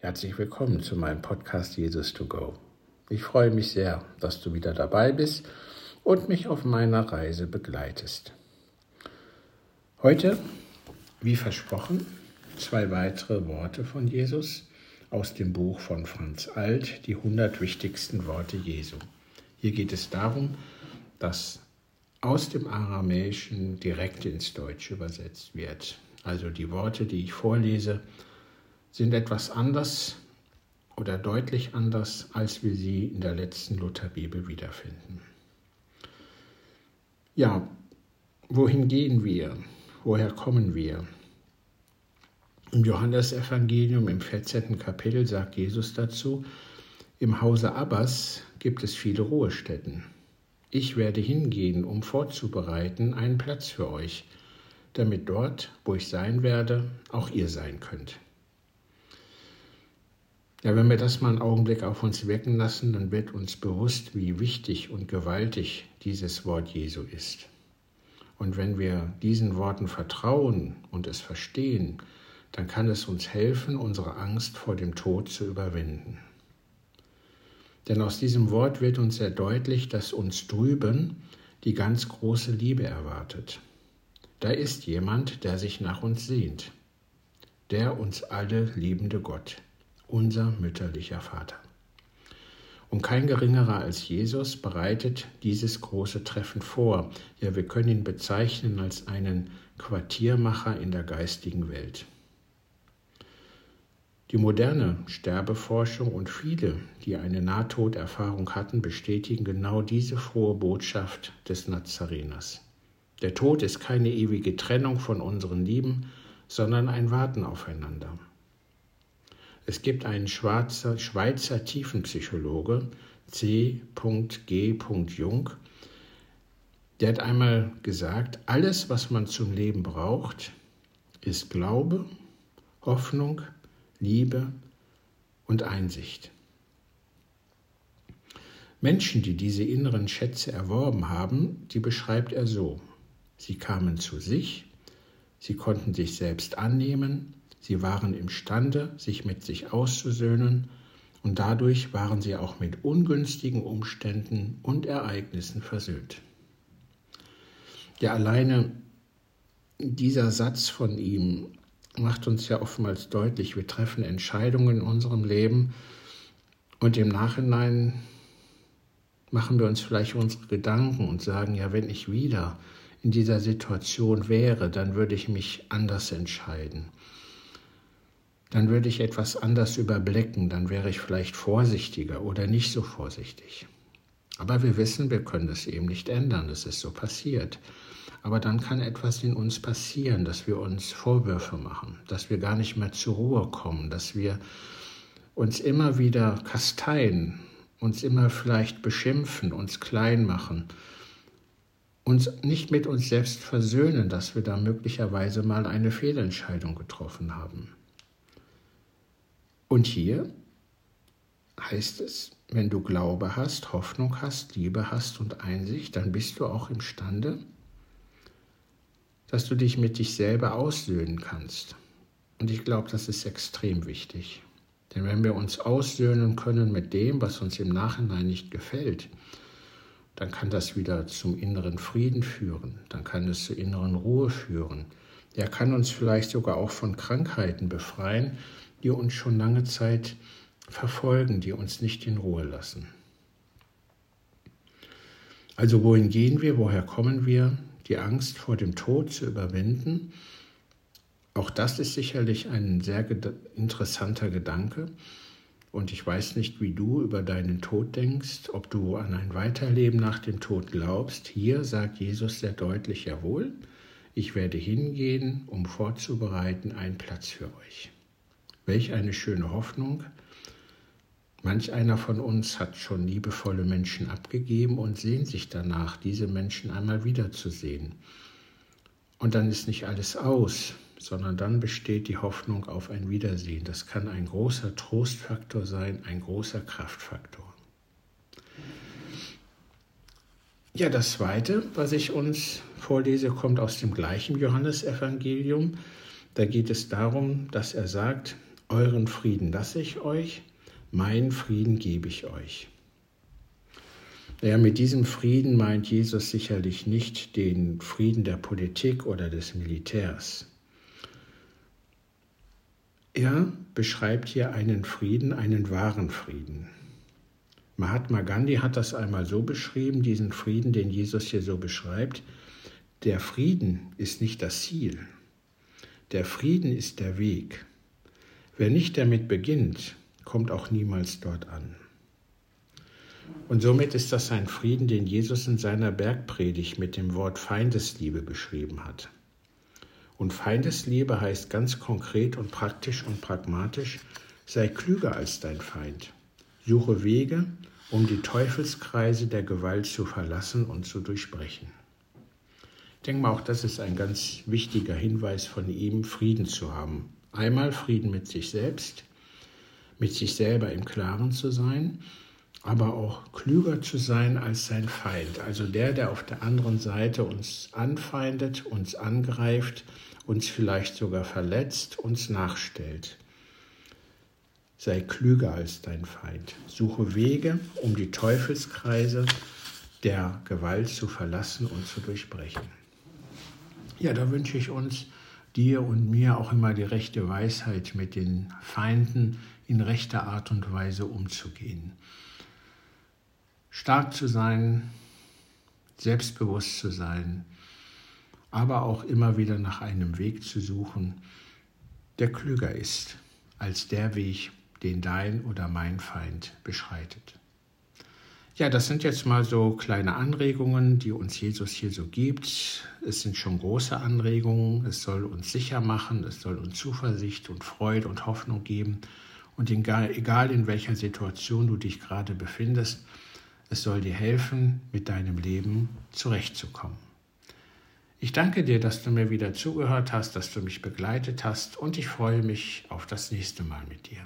Herzlich willkommen zu meinem Podcast Jesus to Go. Ich freue mich sehr, dass du wieder dabei bist und mich auf meiner Reise begleitest. Heute, wie versprochen, zwei weitere Worte von Jesus aus dem Buch von Franz Alt, die 100 wichtigsten Worte Jesu. Hier geht es darum, dass aus dem Aramäischen direkt ins Deutsche übersetzt wird. Also die Worte, die ich vorlese, sind etwas anders oder deutlich anders, als wir sie in der letzten Lutherbibel wiederfinden. Ja, wohin gehen wir? Woher kommen wir? Im Johannesevangelium im 14. Kapitel sagt Jesus dazu, im Hause Abbas gibt es viele Ruhestätten. Ich werde hingehen, um vorzubereiten einen Platz für euch, damit dort, wo ich sein werde, auch ihr sein könnt. Ja, wenn wir das mal einen Augenblick auf uns wirken lassen, dann wird uns bewusst, wie wichtig und gewaltig dieses Wort Jesu ist. Und wenn wir diesen Worten vertrauen und es verstehen, dann kann es uns helfen, unsere Angst vor dem Tod zu überwinden. Denn aus diesem Wort wird uns sehr deutlich, dass uns drüben die ganz große Liebe erwartet. Da ist jemand, der sich nach uns sehnt, der uns alle liebende Gott unser mütterlicher Vater. Und kein geringerer als Jesus bereitet dieses große Treffen vor. Ja, wir können ihn bezeichnen als einen Quartiermacher in der geistigen Welt. Die moderne Sterbeforschung und viele, die eine Nahtoderfahrung hatten, bestätigen genau diese frohe Botschaft des Nazareners. Der Tod ist keine ewige Trennung von unseren Lieben, sondern ein Warten aufeinander. Es gibt einen Schwarzer, Schweizer Tiefenpsychologe, C. G. Jung, der hat einmal gesagt, alles, was man zum Leben braucht, ist Glaube, Hoffnung, Liebe und Einsicht. Menschen, die diese inneren Schätze erworben haben, die beschreibt er so. Sie kamen zu sich, sie konnten sich selbst annehmen, Sie waren imstande, sich mit sich auszusöhnen, und dadurch waren sie auch mit ungünstigen Umständen und Ereignissen versöhnt. Ja, alleine dieser Satz von ihm macht uns ja oftmals deutlich, wir treffen Entscheidungen in unserem Leben und im Nachhinein machen wir uns vielleicht unsere Gedanken und sagen, ja, wenn ich wieder in dieser Situation wäre, dann würde ich mich anders entscheiden dann würde ich etwas anders überblicken, dann wäre ich vielleicht vorsichtiger oder nicht so vorsichtig. Aber wir wissen, wir können das eben nicht ändern, es ist so passiert. Aber dann kann etwas in uns passieren, dass wir uns Vorwürfe machen, dass wir gar nicht mehr zur Ruhe kommen, dass wir uns immer wieder kasteien, uns immer vielleicht beschimpfen, uns klein machen, uns nicht mit uns selbst versöhnen, dass wir da möglicherweise mal eine Fehlentscheidung getroffen haben. Und hier heißt es, wenn du Glaube hast, Hoffnung hast, Liebe hast und Einsicht, dann bist du auch imstande, dass du dich mit dich selber aussöhnen kannst. Und ich glaube, das ist extrem wichtig. Denn wenn wir uns aussöhnen können mit dem, was uns im Nachhinein nicht gefällt, dann kann das wieder zum inneren Frieden führen, dann kann es zur inneren Ruhe führen. Er kann uns vielleicht sogar auch von Krankheiten befreien, die uns schon lange Zeit verfolgen, die uns nicht in Ruhe lassen. Also wohin gehen wir, woher kommen wir? Die Angst vor dem Tod zu überwinden. Auch das ist sicherlich ein sehr interessanter Gedanke. Und ich weiß nicht, wie du über deinen Tod denkst, ob du an ein Weiterleben nach dem Tod glaubst. Hier sagt Jesus sehr deutlich, jawohl, ich werde hingehen, um vorzubereiten einen Platz für euch. Welch eine schöne Hoffnung. Manch einer von uns hat schon liebevolle Menschen abgegeben und sehnt sich danach, diese Menschen einmal wiederzusehen. Und dann ist nicht alles aus, sondern dann besteht die Hoffnung auf ein Wiedersehen. Das kann ein großer Trostfaktor sein, ein großer Kraftfaktor. Ja, das Zweite, was ich uns vorlese, kommt aus dem gleichen Johannesevangelium. Da geht es darum, dass er sagt, Euren Frieden lasse ich euch, meinen Frieden gebe ich euch. Naja, mit diesem Frieden meint Jesus sicherlich nicht den Frieden der Politik oder des Militärs. Er beschreibt hier einen Frieden, einen wahren Frieden. Mahatma Gandhi hat das einmal so beschrieben, diesen Frieden, den Jesus hier so beschreibt. Der Frieden ist nicht das Ziel. Der Frieden ist der Weg. Wer nicht damit beginnt, kommt auch niemals dort an. Und somit ist das ein Frieden, den Jesus in seiner Bergpredigt mit dem Wort Feindesliebe beschrieben hat. Und Feindesliebe heißt ganz konkret und praktisch und pragmatisch, sei klüger als dein Feind. Suche Wege, um die Teufelskreise der Gewalt zu verlassen und zu durchbrechen. Ich denke mal, auch das ist ein ganz wichtiger Hinweis von ihm, Frieden zu haben. Einmal Frieden mit sich selbst, mit sich selber im Klaren zu sein aber auch klüger zu sein als sein Feind. Also der, der auf der anderen Seite uns anfeindet, uns angreift, uns vielleicht sogar verletzt, uns nachstellt. Sei klüger als dein Feind. Suche Wege, um die Teufelskreise der Gewalt zu verlassen und zu durchbrechen. Ja, da wünsche ich uns, dir und mir auch immer die rechte Weisheit, mit den Feinden in rechter Art und Weise umzugehen stark zu sein, selbstbewusst zu sein, aber auch immer wieder nach einem Weg zu suchen, der klüger ist als der Weg, den dein oder mein Feind beschreitet. Ja, das sind jetzt mal so kleine Anregungen, die uns Jesus hier so gibt. Es sind schon große Anregungen. Es soll uns sicher machen, es soll uns Zuversicht und Freude und Hoffnung geben. Und egal in welcher Situation du dich gerade befindest, es soll dir helfen, mit deinem Leben zurechtzukommen. Ich danke dir, dass du mir wieder zugehört hast, dass du mich begleitet hast und ich freue mich auf das nächste Mal mit dir.